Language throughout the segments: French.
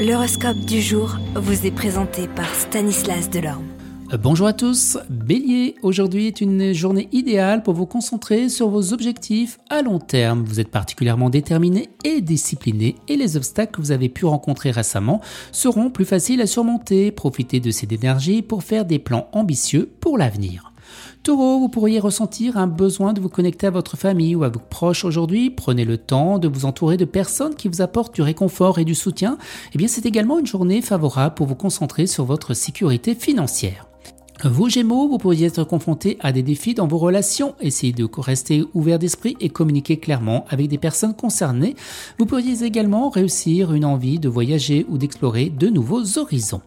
L'horoscope du jour vous est présenté par Stanislas Delorme. Euh, bonjour à tous, Bélier, aujourd'hui est une journée idéale pour vous concentrer sur vos objectifs à long terme. Vous êtes particulièrement déterminé et discipliné et les obstacles que vous avez pu rencontrer récemment seront plus faciles à surmonter. Profitez de cette énergie pour faire des plans ambitieux pour l'avenir. Taureau, vous pourriez ressentir un besoin de vous connecter à votre famille ou à vos proches aujourd'hui. Prenez le temps de vous entourer de personnes qui vous apportent du réconfort et du soutien. Eh bien, c'est également une journée favorable pour vous concentrer sur votre sécurité financière. Vous Gémeaux, vous pourriez être confronté à des défis dans vos relations. Essayez de rester ouvert d'esprit et communiquer clairement avec des personnes concernées. Vous pourriez également réussir une envie de voyager ou d'explorer de nouveaux horizons.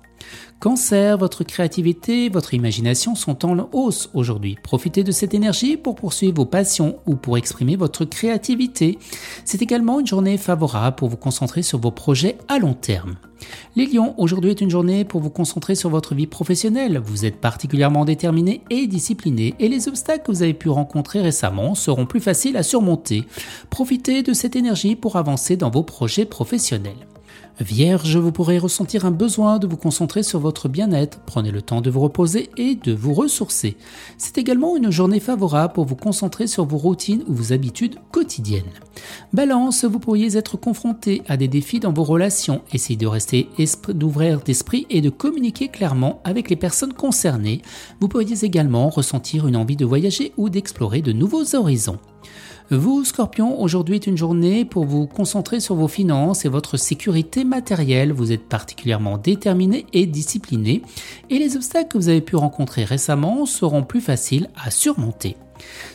Cancer, votre créativité, votre imagination sont en hausse aujourd'hui. Profitez de cette énergie pour poursuivre vos passions ou pour exprimer votre créativité. C'est également une journée favorable pour vous concentrer sur vos projets à long terme. Les lions, aujourd'hui est une journée pour vous concentrer sur votre vie professionnelle. Vous êtes particulièrement déterminé et discipliné et les obstacles que vous avez pu rencontrer récemment seront plus faciles à surmonter. Profitez de cette énergie pour avancer dans vos projets professionnels. Vierge, vous pourrez ressentir un besoin de vous concentrer sur votre bien-être. Prenez le temps de vous reposer et de vous ressourcer. C'est également une journée favorable pour vous concentrer sur vos routines ou vos habitudes quotidiennes. Balance, vous pourriez être confronté à des défis dans vos relations. Essayez de rester d'ouvrir d'esprit et de communiquer clairement avec les personnes concernées. Vous pourriez également ressentir une envie de voyager ou d'explorer de nouveaux horizons. Vous, Scorpion, aujourd'hui est une journée pour vous concentrer sur vos finances et votre sécurité matérielle. Vous êtes particulièrement déterminé et discipliné et les obstacles que vous avez pu rencontrer récemment seront plus faciles à surmonter.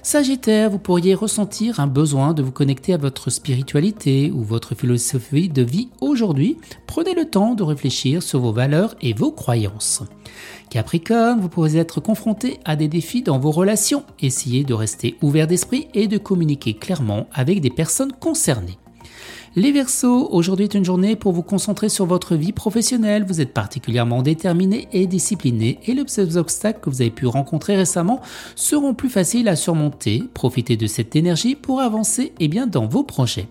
Sagittaire, vous pourriez ressentir un besoin de vous connecter à votre spiritualité ou votre philosophie de vie aujourd'hui. Prenez le temps de réfléchir sur vos valeurs et vos croyances. Capricorne, vous pourrez être confronté à des défis dans vos relations. Essayez de rester ouvert d'esprit et de communiquer clairement avec des personnes concernées. Les Verseaux, aujourd'hui est une journée pour vous concentrer sur votre vie professionnelle. Vous êtes particulièrement déterminé et discipliné et les obstacles que vous avez pu rencontrer récemment seront plus faciles à surmonter. Profitez de cette énergie pour avancer et eh bien, dans vos projets.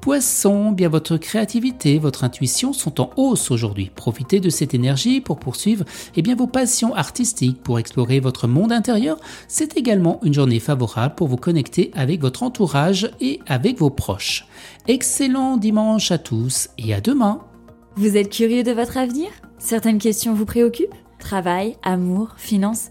Poisson, bien votre créativité, votre intuition sont en hausse aujourd'hui. Profitez de cette énergie pour poursuivre eh bien, vos passions artistiques, pour explorer votre monde intérieur. C'est également une journée favorable pour vous connecter avec votre entourage et avec vos proches. Excellent dimanche à tous et à demain. Vous êtes curieux de votre avenir? Certaines questions vous préoccupent? Travail, amour, finances